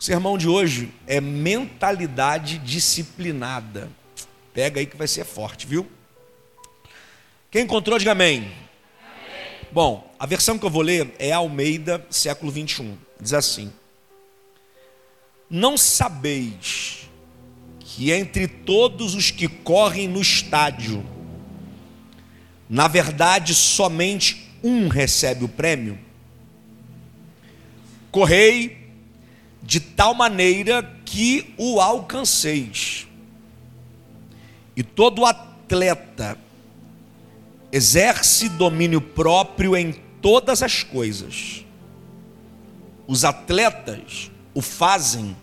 O sermão de hoje é mentalidade disciplinada. Pega aí que vai ser forte, viu? Quem encontrou, diga amém. amém. Bom, a versão que eu vou ler é Almeida, século 21. Diz assim: Não sabeis que entre todos os que correm no estádio, na verdade somente um recebe o prêmio? Correi de tal maneira que o alcanceis. E todo atleta exerce domínio próprio em todas as coisas. Os atletas o fazem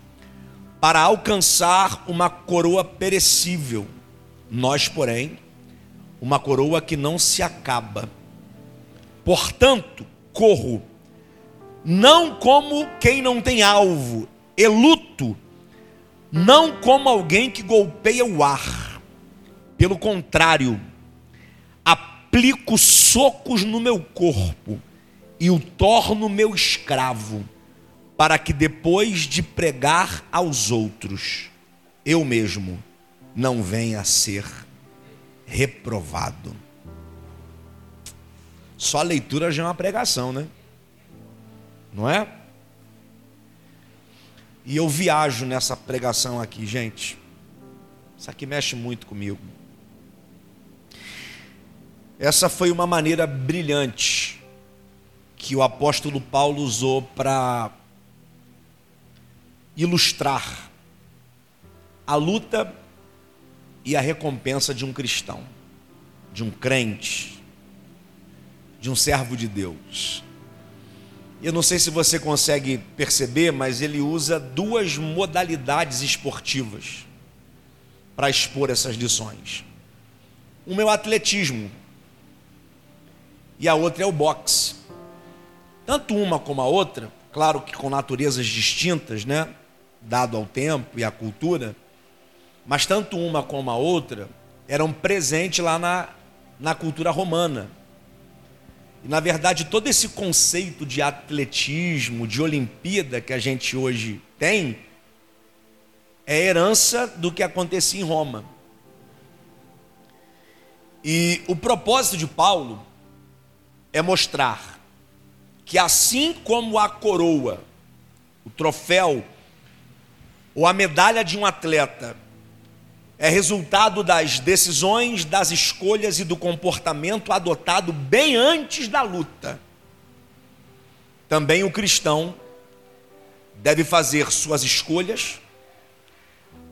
para alcançar uma coroa perecível. Nós, porém, uma coroa que não se acaba. Portanto, corro não como quem não tem alvo, e luto, não como alguém que golpeia o ar. Pelo contrário, aplico socos no meu corpo e o torno meu escravo, para que depois de pregar aos outros, eu mesmo não venha a ser reprovado. Só a leitura já é uma pregação, né? Não é? E eu viajo nessa pregação aqui, gente. Isso aqui mexe muito comigo. Essa foi uma maneira brilhante que o apóstolo Paulo usou para ilustrar a luta e a recompensa de um cristão, de um crente, de um servo de Deus. Eu não sei se você consegue perceber, mas ele usa duas modalidades esportivas para expor essas lições. Uma é o atletismo e a outra é o boxe. Tanto uma como a outra, claro que com naturezas distintas, né? Dado ao tempo e à cultura, mas tanto uma como a outra eram presentes lá na, na cultura romana. E, na verdade, todo esse conceito de atletismo, de Olimpíada que a gente hoje tem, é herança do que acontecia em Roma. E o propósito de Paulo é mostrar que, assim como a coroa, o troféu ou a medalha de um atleta é resultado das decisões, das escolhas e do comportamento adotado bem antes da luta. Também o cristão deve fazer suas escolhas,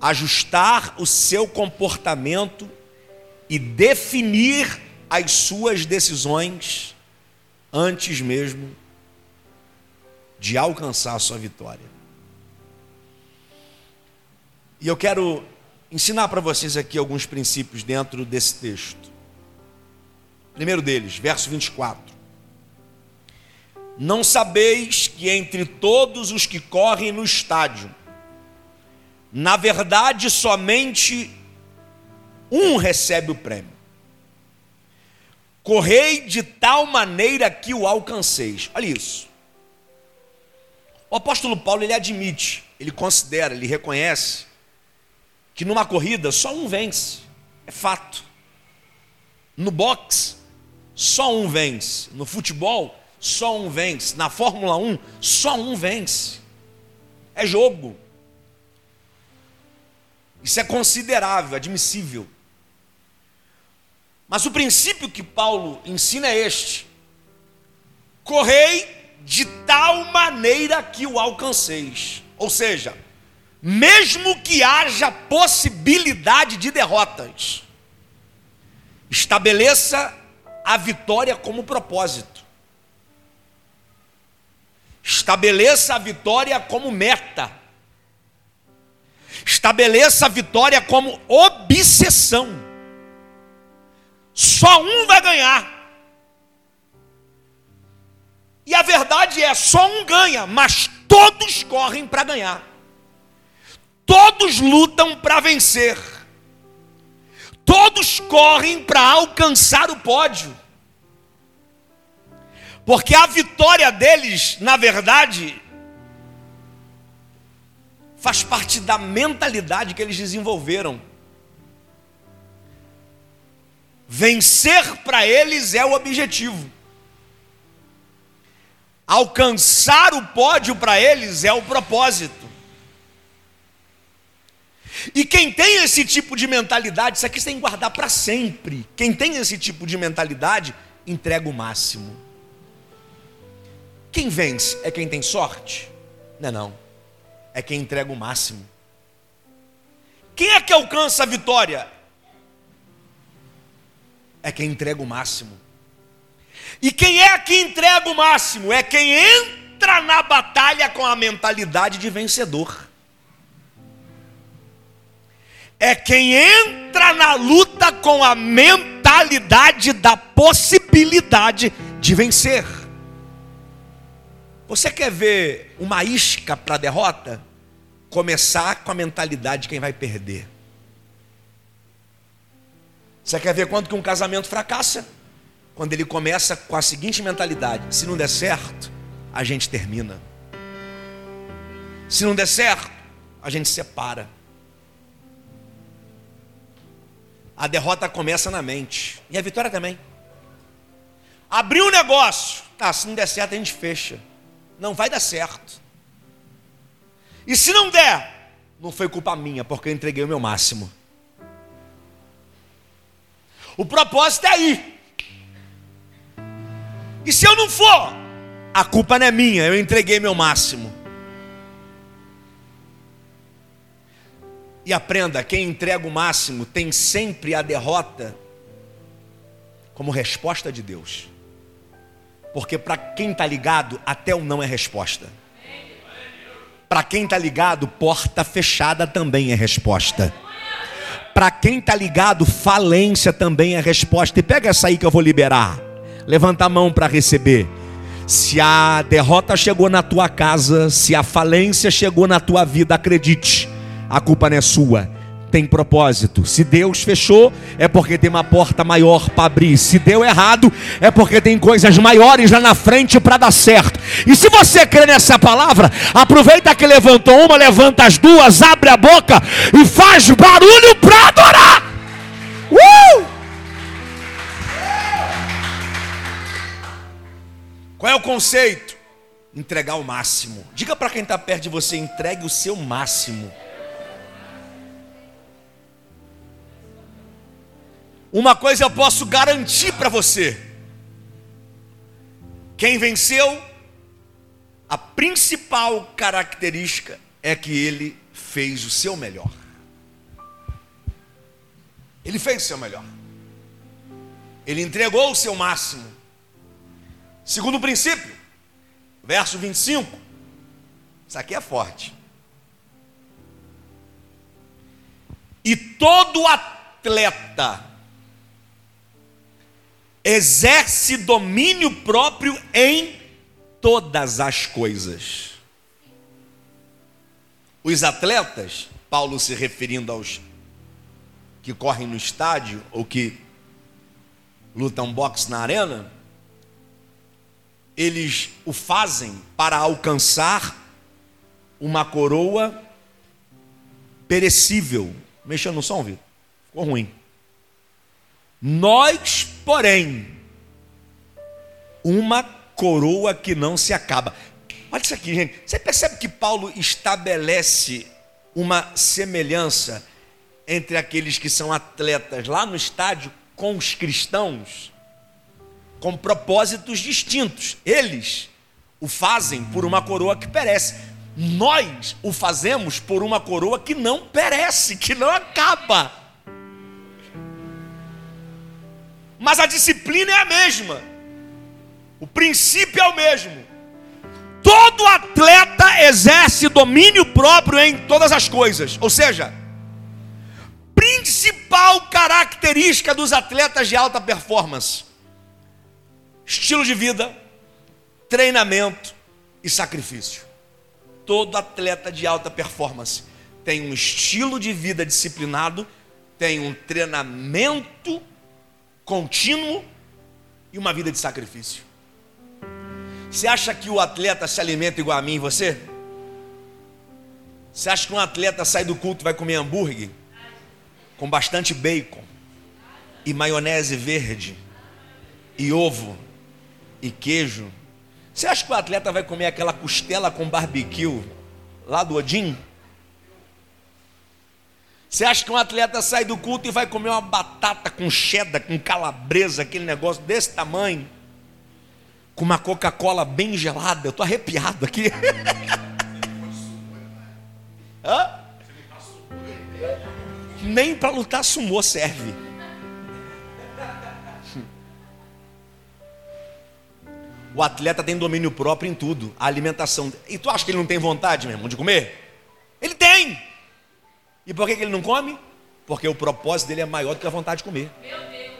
ajustar o seu comportamento e definir as suas decisões antes mesmo de alcançar a sua vitória. E eu quero ensinar para vocês aqui alguns princípios dentro desse texto. Primeiro deles, verso 24. Não sabeis que entre todos os que correm no estádio, na verdade somente um recebe o prêmio. Correi de tal maneira que o alcanceis. Olha isso. O apóstolo Paulo ele admite, ele considera, ele reconhece que numa corrida só um vence, é fato. No boxe, só um vence. No futebol, só um vence. Na Fórmula 1, só um vence. É jogo. Isso é considerável, admissível. Mas o princípio que Paulo ensina é este: correi de tal maneira que o alcanceis. Ou seja, mesmo que haja possibilidade de derrotas, estabeleça a vitória como propósito. Estabeleça a vitória como meta. Estabeleça a vitória como obsessão. Só um vai ganhar. E a verdade é: só um ganha, mas todos correm para ganhar. Todos lutam para vencer. Todos correm para alcançar o pódio. Porque a vitória deles, na verdade, faz parte da mentalidade que eles desenvolveram. Vencer para eles é o objetivo. Alcançar o pódio para eles é o propósito. E quem tem esse tipo de mentalidade, isso aqui você tem que guardar para sempre. Quem tem esse tipo de mentalidade, entrega o máximo. Quem vence é quem tem sorte? Não é não. É quem entrega o máximo. Quem é que alcança a vitória? É quem entrega o máximo. E quem é que entrega o máximo? É quem entra na batalha com a mentalidade de vencedor. É quem entra na luta com a mentalidade da possibilidade de vencer. Você quer ver uma isca para a derrota? Começar com a mentalidade de quem vai perder. Você quer ver quanto que um casamento fracassa? Quando ele começa com a seguinte mentalidade: se não der certo, a gente termina. Se não der certo, a gente separa. A derrota começa na mente. E a vitória também. Abriu um negócio. Ah, se não der certo, a gente fecha. Não vai dar certo. E se não der, não foi culpa minha, porque eu entreguei o meu máximo. O propósito é aí. E se eu não for, a culpa não é minha, eu entreguei meu máximo. E aprenda: quem entrega o máximo tem sempre a derrota como resposta de Deus. Porque para quem está ligado, até o não é resposta. Para quem está ligado, porta fechada também é resposta. Para quem está ligado, falência também é resposta. E pega essa aí que eu vou liberar. Levanta a mão para receber. Se a derrota chegou na tua casa, se a falência chegou na tua vida, acredite, a culpa não é sua, tem propósito. Se Deus fechou, é porque tem uma porta maior para abrir. Se deu errado, é porque tem coisas maiores lá na frente para dar certo. E se você crê nessa palavra, aproveita que levantou uma, levanta as duas, abre a boca e faz barulho para adorar. Uh! Qual é o conceito? Entregar o máximo. Diga para quem está perto de você: entregue o seu máximo. Uma coisa eu posso garantir para você: quem venceu, a principal característica é que ele fez o seu melhor. Ele fez o seu melhor. Ele entregou o seu máximo. Segundo princípio, verso 25. Isso aqui é forte. E todo atleta exerce domínio próprio em todas as coisas. Os atletas, Paulo se referindo aos que correm no estádio ou que lutam boxe na arena, eles o fazem para alcançar uma coroa perecível. Mexeu no som, Vitor? Ficou ruim. Nós, porém, uma coroa que não se acaba. Olha isso aqui, gente. Você percebe que Paulo estabelece uma semelhança entre aqueles que são atletas lá no estádio com os cristãos? com propósitos distintos. Eles o fazem por uma coroa que perece. Nós o fazemos por uma coroa que não perece, que não acaba. Mas a disciplina é a mesma. O princípio é o mesmo. Todo atleta exerce domínio próprio em todas as coisas. Ou seja, principal característica dos atletas de alta performance estilo de vida, treinamento e sacrifício. Todo atleta de alta performance tem um estilo de vida disciplinado, tem um treinamento contínuo e uma vida de sacrifício. Você acha que o atleta se alimenta igual a mim e você? Você acha que um atleta sai do culto e vai comer hambúrguer? Com bastante bacon e maionese verde e ovo e queijo. Você acha que o atleta vai comer aquela costela com barbecue lá do Odin? Você acha que um atleta sai do culto e vai comer uma batata com cheddar, com calabresa, aquele negócio desse tamanho, com uma Coca-Cola bem gelada? Eu estou arrepiado aqui. Hã? Nem para lutar sumô serve. O atleta tem domínio próprio em tudo, a alimentação. E tu acha que ele não tem vontade, meu irmão, de comer? Ele tem. E por que ele não come? Porque o propósito dele é maior do que a vontade de comer. Meu Deus.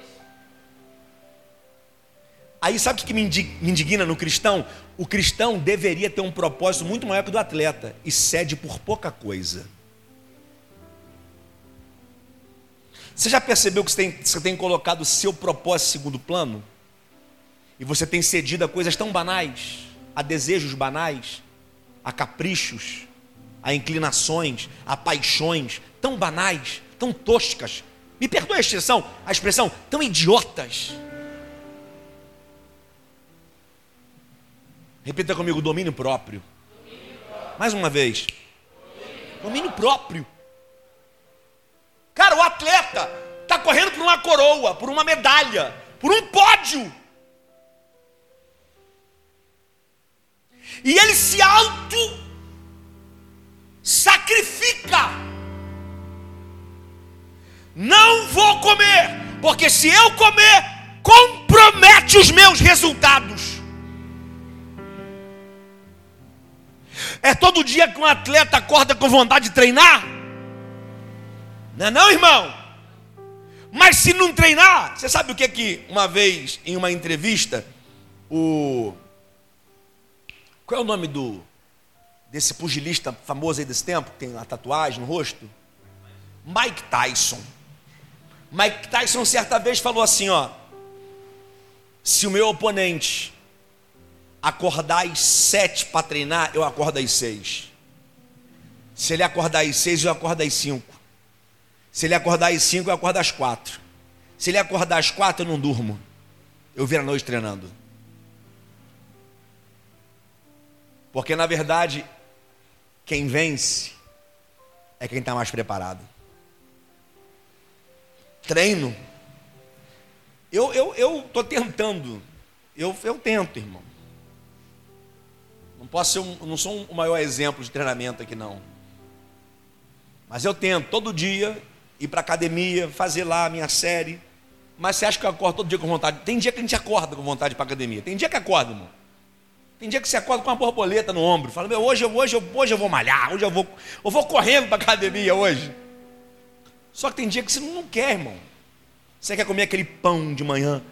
Aí sabe o que me indigna no cristão? O cristão deveria ter um propósito muito maior que o do atleta e cede por pouca coisa. Você já percebeu que você tem, você tem colocado o seu propósito em segundo plano? E você tem cedido a coisas tão banais, a desejos banais, a caprichos, a inclinações, a paixões tão banais, tão toscas. Me perdoe a expressão, a expressão tão idiotas. Repita comigo: domínio próprio. Domínio próprio. Mais uma vez. Domínio, domínio próprio. Cara, o atleta está correndo por uma coroa, por uma medalha, por um pódio. E ele se auto sacrifica. Não vou comer, porque se eu comer, compromete os meus resultados. É todo dia que um atleta acorda com vontade de treinar? Não é não, irmão? Mas se não treinar, você sabe o que é que uma vez em uma entrevista o qual é o nome do desse pugilista famoso aí desse tempo, que tem a tatuagem no rosto? Mike Tyson. Mike Tyson certa vez falou assim, ó: Se o meu oponente acordar às sete para treinar, eu acordo às seis. Se ele acordar às seis, eu acordo às cinco. Se ele acordar às cinco, eu acordo às quatro. Se ele acordar às quatro, eu não durmo. Eu viro a noite treinando. Porque na verdade quem vence é quem está mais preparado. Treino. Eu eu eu tô tentando. Eu eu tento, irmão. Não posso ser um, não sou o maior exemplo de treinamento aqui não. Mas eu tento todo dia ir para academia, fazer lá a minha série. Mas você acha que eu acordo todo dia com vontade? Tem dia que a gente acorda com vontade para academia. Tem dia que acorda, irmão. Tem dia que você acorda com uma borboleta no ombro, fala, meu, hoje, hoje, hoje eu vou malhar, hoje eu vou, eu vou correndo para a academia hoje. Só que tem dia que você não quer, irmão. Você quer comer aquele pão de manhã,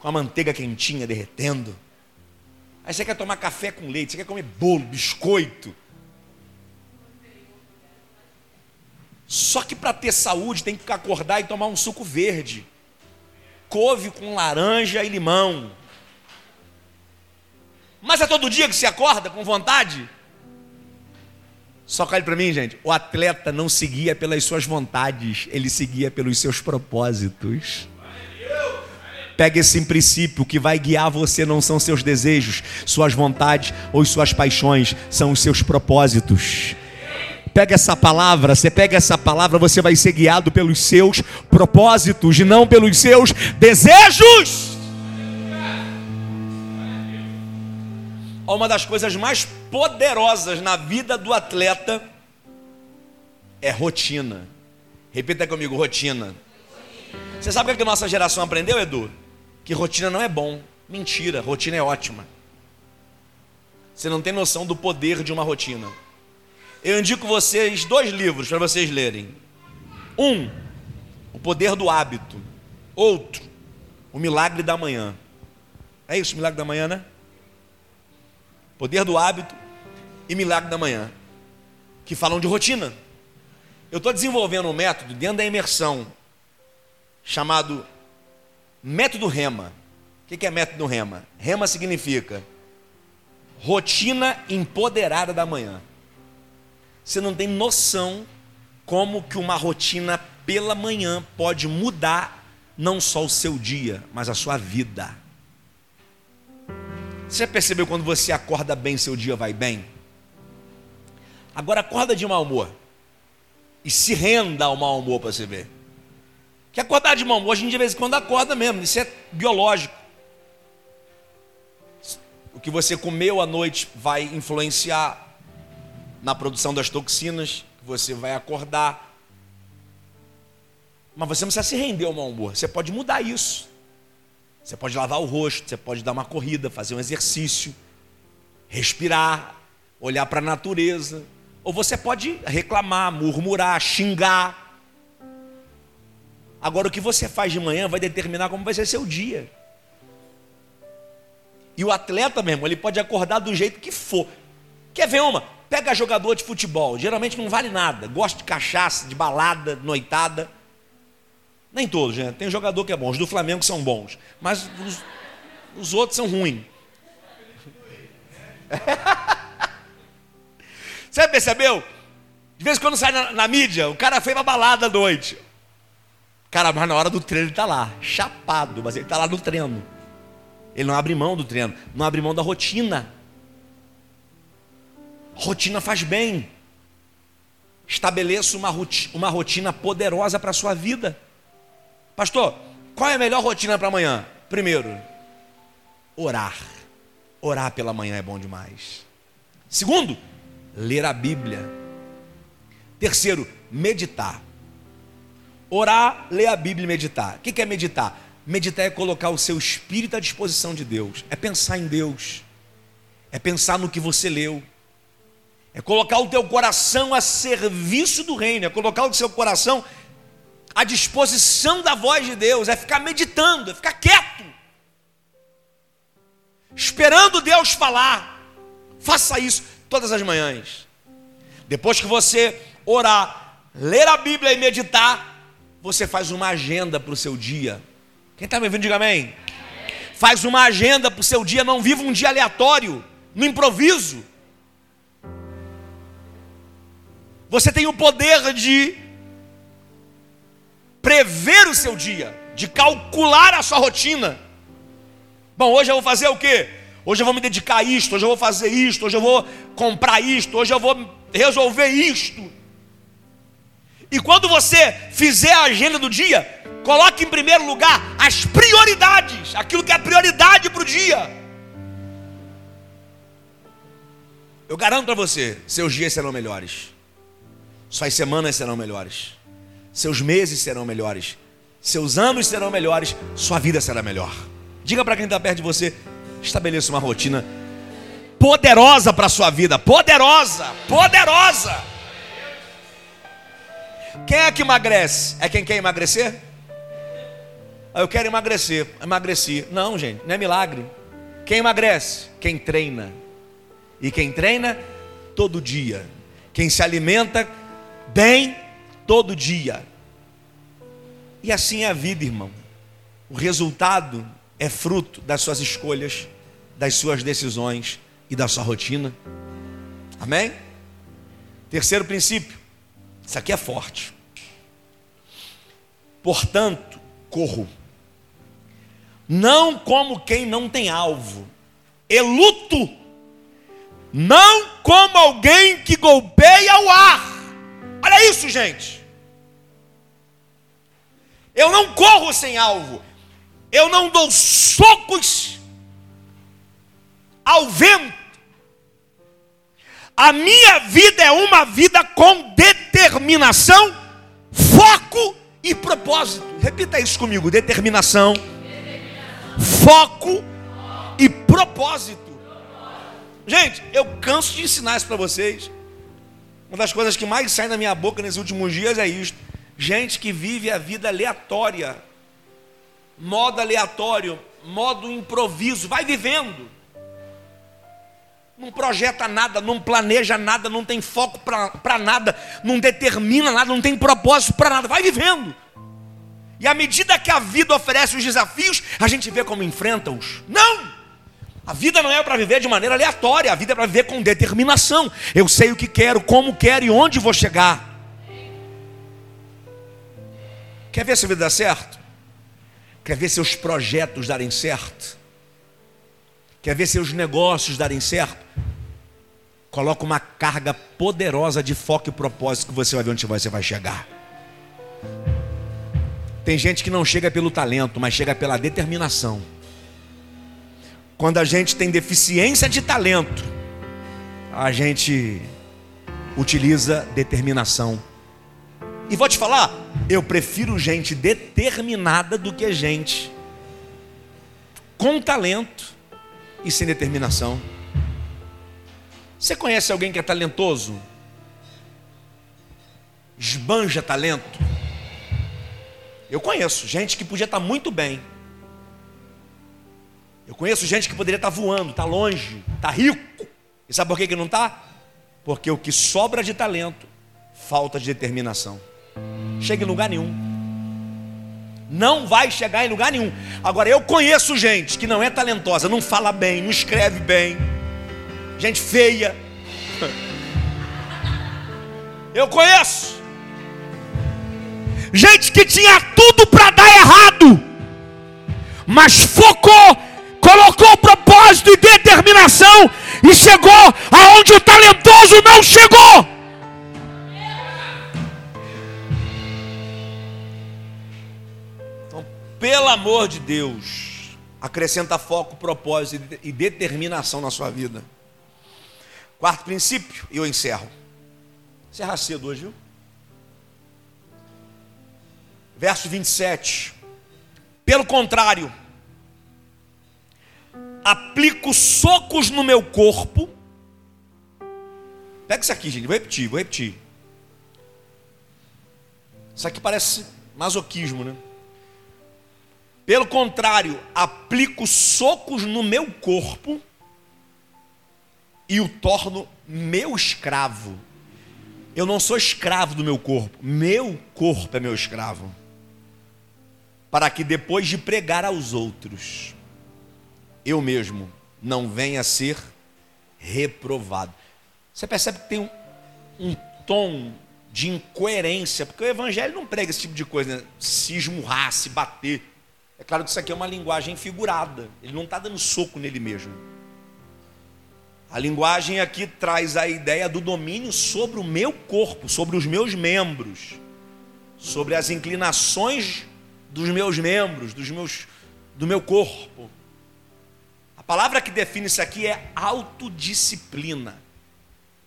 com a manteiga quentinha derretendo. Aí você quer tomar café com leite, você quer comer bolo, biscoito. Só que para ter saúde tem que acordar e tomar um suco verde. Couve com laranja e limão. Mas é todo dia que se acorda com vontade? Só cai para mim, gente. O atleta não seguia pelas suas vontades, ele seguia pelos seus propósitos. Pega esse princípio que vai guiar você não são seus desejos, suas vontades ou suas paixões, são os seus propósitos. Pega essa palavra, você pega essa palavra, você vai ser guiado pelos seus propósitos e não pelos seus desejos. Uma das coisas mais poderosas na vida do atleta é rotina. Repita comigo, rotina. Você sabe o que a nossa geração aprendeu, Edu? Que rotina não é bom. Mentira, rotina é ótima. Você não tem noção do poder de uma rotina. Eu indico vocês dois livros para vocês lerem. Um, O Poder do Hábito. Outro, O Milagre da Manhã. É isso, o Milagre da Manhã, né? Poder do hábito e milagre da manhã, que falam de rotina. Eu estou desenvolvendo um método dentro da imersão, chamado método REMA. O que é método REMA? REMA significa rotina empoderada da manhã. Você não tem noção como que uma rotina pela manhã pode mudar não só o seu dia, mas a sua vida. Você percebeu quando você acorda bem, seu dia vai bem? Agora acorda de mau humor. E se renda ao mau humor para você ver. Que acordar de mau humor, a gente de vez em quando acorda mesmo, isso é biológico. O que você comeu à noite vai influenciar na produção das toxinas, você vai acordar. Mas você não precisa se render ao mau humor, você pode mudar isso. Você pode lavar o rosto, você pode dar uma corrida, fazer um exercício, respirar, olhar para a natureza. Ou você pode reclamar, murmurar, xingar. Agora, o que você faz de manhã vai determinar como vai ser seu dia. E o atleta mesmo, ele pode acordar do jeito que for. Quer ver uma? Pega jogador de futebol, geralmente não vale nada, gosta de cachaça, de balada, noitada. Nem todos, gente. Tem jogador que é bom, os do Flamengo são bons, mas os, os outros são ruins. Você percebeu? De vez em quando sai na, na mídia, o cara foi pra balada à noite. Cara, mas na hora do treino ele está lá, chapado, mas ele está lá no treino. Ele não abre mão do treino, não abre mão da rotina. Rotina faz bem. Estabeleça uma uma rotina poderosa para a sua vida. Pastor, qual é a melhor rotina para amanhã? Primeiro, orar. Orar pela manhã é bom demais. Segundo, ler a Bíblia. Terceiro, meditar. Orar, ler a Bíblia e meditar. O que é meditar? Meditar é colocar o seu espírito à disposição de Deus, é pensar em Deus, é pensar no que você leu, é colocar o teu coração a serviço do reino, é colocar o seu coração à disposição da voz de Deus, é ficar meditando, é ficar quieto, esperando Deus falar. Faça isso todas as manhãs. Depois que você orar, ler a Bíblia e meditar, você faz uma agenda para o seu dia. Quem está me ouvindo, diga amém. Faz uma agenda para o seu dia, não viva um dia aleatório, no improviso. Você tem o poder de prever o seu dia, de calcular a sua rotina. Bom, hoje eu vou fazer o quê? Hoje eu vou me dedicar a isto, hoje eu vou fazer isto, hoje eu vou comprar isto, hoje eu vou resolver isto. E quando você fizer a agenda do dia, coloque em primeiro lugar as prioridades, aquilo que é prioridade para o dia. Eu garanto para você, seus dias serão melhores, suas semanas serão melhores seus meses serão melhores, seus anos serão melhores, sua vida será melhor. Diga para quem está perto de você: estabeleça uma rotina poderosa para a sua vida, poderosa, poderosa. Quem é que emagrece? É quem quer emagrecer? Ah, eu quero emagrecer, emagreci. Não, gente, não é milagre. Quem emagrece? Quem treina. E quem treina todo dia. Quem se alimenta bem todo dia. E assim é a vida, irmão. O resultado é fruto das suas escolhas, das suas decisões e da sua rotina. Amém? Terceiro princípio. Isso aqui é forte. Portanto, corro. Não como quem não tem alvo. E luto. Não como alguém que golpeia o ar Olha isso, gente. Eu não corro sem alvo. Eu não dou socos ao vento. A minha vida é uma vida com determinação, foco e propósito. Repita isso comigo: determinação, determinação. foco e propósito. Gente, eu canso de ensinar isso para vocês. Uma das coisas que mais sai da minha boca nesses últimos dias é isto. Gente que vive a vida aleatória, modo aleatório, modo improviso, vai vivendo. Não projeta nada, não planeja nada, não tem foco para nada, não determina nada, não tem propósito para nada, vai vivendo. E à medida que a vida oferece os desafios, a gente vê como enfrenta-os. Não! A vida não é para viver de maneira aleatória, a vida é para viver com determinação. Eu sei o que quero, como quero e onde vou chegar. Quer ver se a vida dá certo? Quer ver seus projetos darem certo? Quer ver seus negócios darem certo? Coloca uma carga poderosa de foco e propósito que você vai ver onde você vai chegar. Tem gente que não chega pelo talento, mas chega pela determinação. Quando a gente tem deficiência de talento, a gente utiliza determinação. E vou te falar, eu prefiro gente determinada do que gente com talento e sem determinação. Você conhece alguém que é talentoso? Esbanja talento? Eu conheço gente que podia estar muito bem, eu conheço gente que poderia estar voando, está longe, está rico. E sabe por que, que não está? Porque o que sobra de talento, falta de determinação. Chega em lugar nenhum. Não vai chegar em lugar nenhum. Agora, eu conheço gente que não é talentosa, não fala bem, não escreve bem, gente feia. Eu conheço gente que tinha tudo para dar errado, mas focou colocou propósito e determinação e chegou aonde o talentoso não chegou. Pelo amor de Deus, acrescenta foco, propósito e determinação na sua vida. Quarto princípio, e eu encerro. Encerra cedo hoje, viu? Verso 27. Pelo contrário, aplico socos no meu corpo. Pega isso aqui, gente. Vou repetir, vou repetir. Isso aqui parece masoquismo, né? Pelo contrário, aplico socos no meu corpo e o torno meu escravo. Eu não sou escravo do meu corpo, meu corpo é meu escravo. Para que depois de pregar aos outros, eu mesmo não venha a ser reprovado. Você percebe que tem um, um tom de incoerência, porque o evangelho não prega esse tipo de coisa, né? se esmurrar, se bater. É claro que isso aqui é uma linguagem figurada, ele não está dando soco nele mesmo. A linguagem aqui traz a ideia do domínio sobre o meu corpo, sobre os meus membros, sobre as inclinações dos meus membros, dos meus, do meu corpo palavra que define isso aqui é autodisciplina.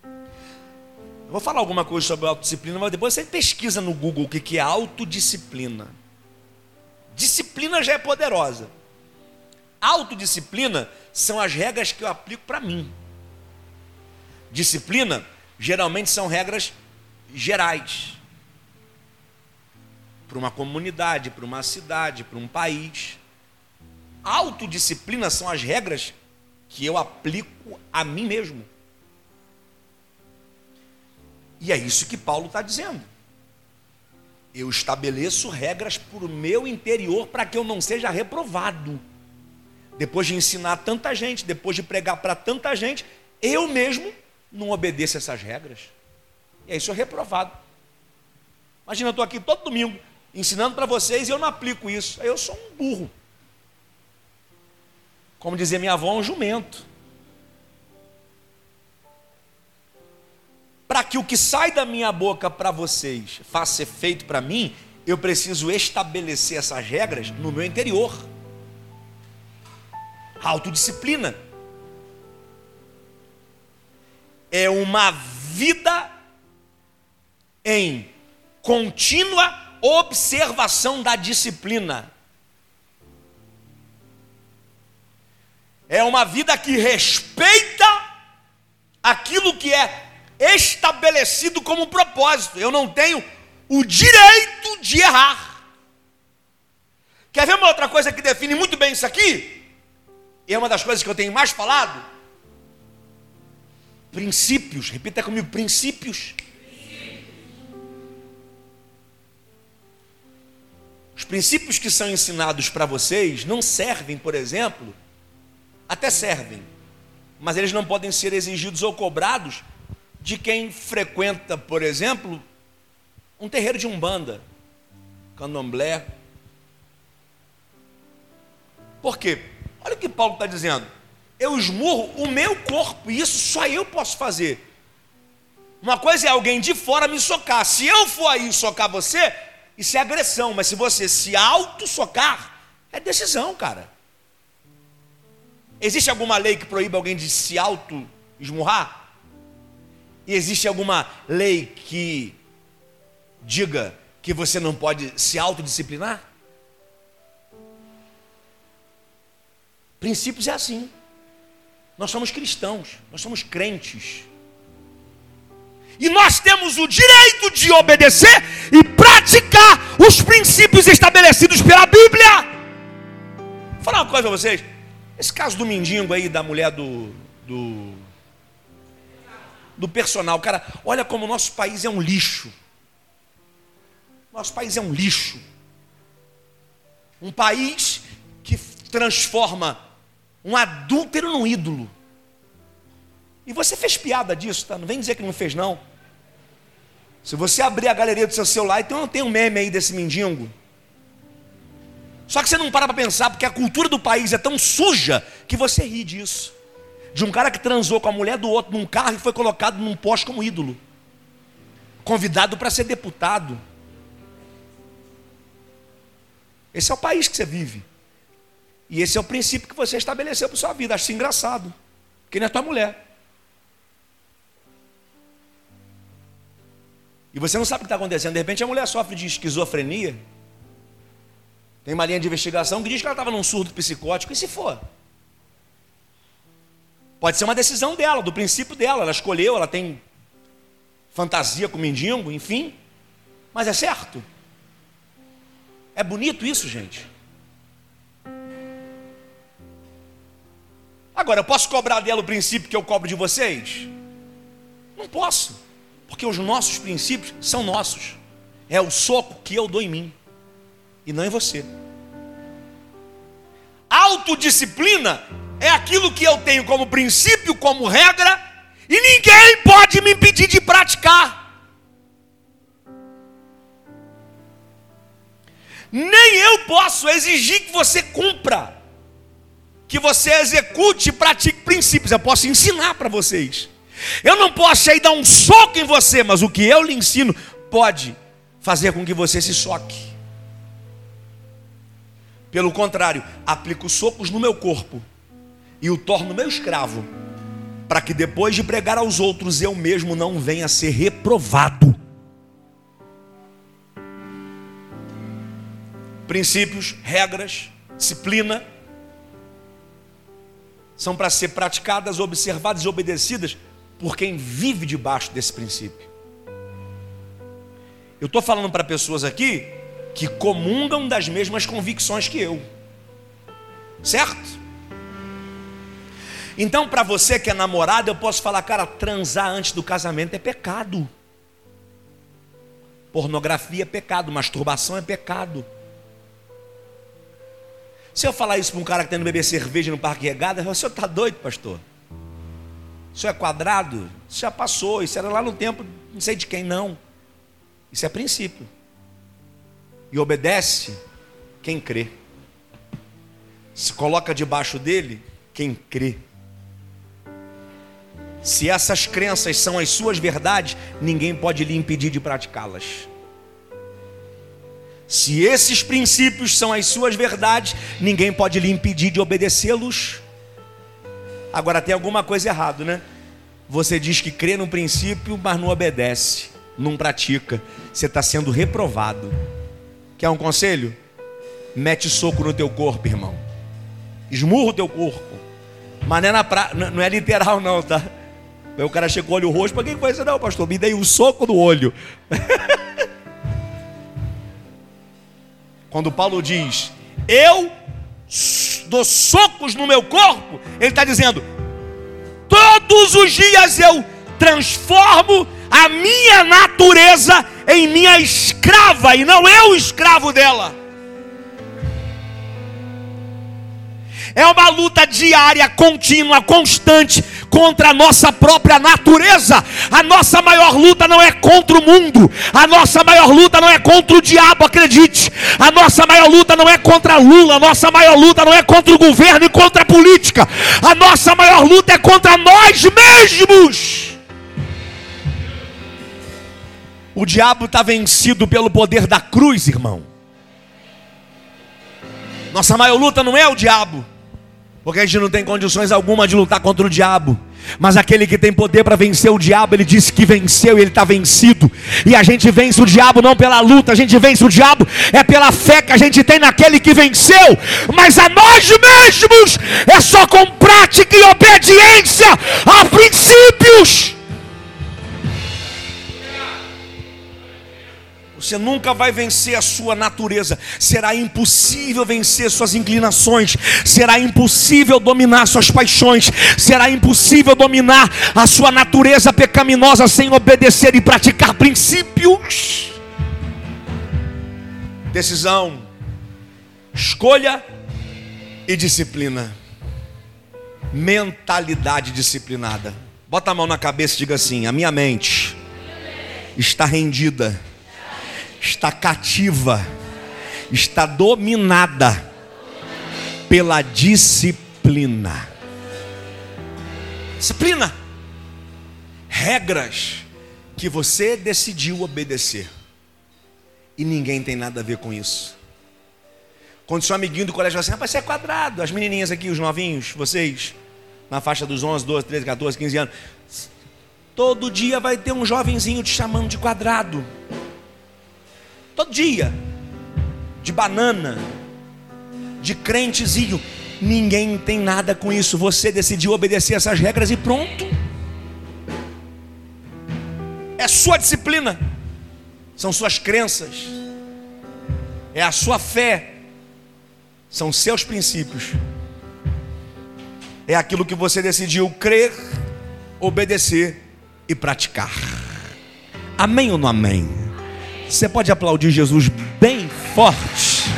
Eu vou falar alguma coisa sobre autodisciplina, mas depois você pesquisa no Google o que é autodisciplina. Disciplina já é poderosa. Autodisciplina são as regras que eu aplico para mim. Disciplina geralmente são regras gerais. Para uma comunidade, para uma cidade, para um país. Autodisciplina são as regras que eu aplico a mim mesmo. E é isso que Paulo está dizendo. Eu estabeleço regras para o meu interior para que eu não seja reprovado. Depois de ensinar tanta gente, depois de pregar para tanta gente, eu mesmo não obedeço essas regras. E aí sou reprovado. Imagina, eu estou aqui todo domingo ensinando para vocês e eu não aplico isso. Aí eu sou um burro. Como dizia minha avó, um jumento. Para que o que sai da minha boca para vocês faça efeito para mim, eu preciso estabelecer essas regras no meu interior. Autodisciplina é uma vida em contínua observação da disciplina. é uma vida que respeita aquilo que é estabelecido como propósito. Eu não tenho o direito de errar. Quer ver uma outra coisa que define muito bem isso aqui? E é uma das coisas que eu tenho mais falado. Princípios, repita comigo: princípios. Os princípios que são ensinados para vocês não servem, por exemplo, até servem, mas eles não podem ser exigidos ou cobrados de quem frequenta, por exemplo, um terreiro de umbanda, candomblé. Por quê? Olha o que Paulo está dizendo. Eu esmurro o meu corpo, e isso só eu posso fazer. Uma coisa é alguém de fora me socar. Se eu for aí socar você, isso é agressão. Mas se você se auto-socar, é decisão, cara. Existe alguma lei que proíbe alguém de se auto-esmurrar? E existe alguma lei que diga que você não pode se autodisciplinar? Princípios é assim. Nós somos cristãos, nós somos crentes. E nós temos o direito de obedecer e praticar os princípios estabelecidos pela Bíblia. Vou falar uma coisa para vocês. Esse caso do mendigo aí, da mulher do, do, do personal, cara, olha como o nosso país é um lixo. Nosso país é um lixo. Um país que transforma um adúltero num ídolo. E você fez piada disso, tá? Não vem dizer que não fez, não. Se você abrir a galeria do seu celular, então tem um meme aí desse mendigo. Só que você não para para pensar, porque a cultura do país é tão suja que você ri disso. De um cara que transou com a mulher do outro num carro e foi colocado num poste como ídolo. Convidado para ser deputado. Esse é o país que você vive. E esse é o princípio que você estabeleceu para sua vida. Acho isso engraçado. Não é tua mulher. E você não sabe o que está acontecendo. De repente a mulher sofre de esquizofrenia. Tem uma linha de investigação que diz que ela estava num surdo psicótico. E se for? Pode ser uma decisão dela, do princípio dela. Ela escolheu, ela tem fantasia com mendigo, enfim. Mas é certo. É bonito isso, gente. Agora, eu posso cobrar dela o princípio que eu cobro de vocês? Não posso. Porque os nossos princípios são nossos. É o soco que eu dou em mim e não em você. Autodisciplina é aquilo que eu tenho como princípio, como regra, e ninguém pode me impedir de praticar. Nem eu posso exigir que você cumpra, que você execute e pratique princípios. Eu posso ensinar para vocês. Eu não posso aí dar um soco em você, mas o que eu lhe ensino pode fazer com que você se soque. Pelo contrário, aplico socos no meu corpo e o torno meu escravo, para que depois de pregar aos outros eu mesmo não venha a ser reprovado. Princípios, regras, disciplina são para ser praticadas, observadas e obedecidas por quem vive debaixo desse princípio. Eu estou falando para pessoas aqui que comungam das mesmas convicções que eu, certo? Então, para você que é namorado, eu posso falar, cara, transar antes do casamento é pecado. Pornografia é pecado, masturbação é pecado. Se eu falar isso para um cara que está indo beber cerveja no parque regada, você está doido, pastor? Isso é quadrado? Isso já passou, isso era lá no tempo, não sei de quem não. Isso é princípio. E obedece quem crê. Se coloca debaixo dele quem crê. Se essas crenças são as suas verdades, ninguém pode lhe impedir de praticá-las. Se esses princípios são as suas verdades, ninguém pode lhe impedir de obedecê-los. Agora tem alguma coisa errada, né? Você diz que crê no princípio, mas não obedece, não pratica. Você está sendo reprovado. Quer um conselho? Mete soco no teu corpo, irmão. Esmurra o teu corpo. Mas não é, pra... não é literal, não, tá? Aí o cara chegou olho roxo, para quem conhece, não, pastor? Me dei um soco no olho. Quando Paulo diz, eu dou socos no meu corpo, ele está dizendo: todos os dias eu transformo a minha natureza em minha escrava e não eu escravo dela. É uma luta diária, contínua, constante contra a nossa própria natureza. A nossa maior luta não é contra o mundo, a nossa maior luta não é contra o diabo, acredite. A nossa maior luta não é contra Lula, a nossa maior luta não é contra o governo e contra a política. A nossa maior luta é contra nós mesmos. O diabo está vencido pelo poder da cruz, irmão. Nossa maior luta não é o diabo, porque a gente não tem condições alguma de lutar contra o diabo. Mas aquele que tem poder para vencer o diabo, ele disse que venceu e ele está vencido. E a gente vence o diabo não pela luta, a gente vence o diabo é pela fé que a gente tem naquele que venceu. Mas a nós mesmos é só com prática e obediência a princípios. Você nunca vai vencer a sua natureza. Será impossível vencer suas inclinações. Será impossível dominar suas paixões. Será impossível dominar a sua natureza pecaminosa sem obedecer e praticar princípios. Decisão, escolha e disciplina. Mentalidade disciplinada. Bota a mão na cabeça e diga assim: a minha mente está rendida está cativa, está dominada pela disciplina. Disciplina. Regras que você decidiu obedecer. E ninguém tem nada a ver com isso. Quando seu amiguinho do colégio fala assim, rapaz, você é quadrado. As menininhas aqui, os novinhos, vocês, na faixa dos 11, 12, 13, 14, 15 anos. Todo dia vai ter um jovenzinho te chamando de quadrado. Todo dia. De banana. De crentezinho. Ninguém tem nada com isso. Você decidiu obedecer essas regras e pronto. É sua disciplina. São suas crenças. É a sua fé. São seus princípios. É aquilo que você decidiu crer, obedecer e praticar. Amém ou não amém? Você pode aplaudir Jesus bem forte.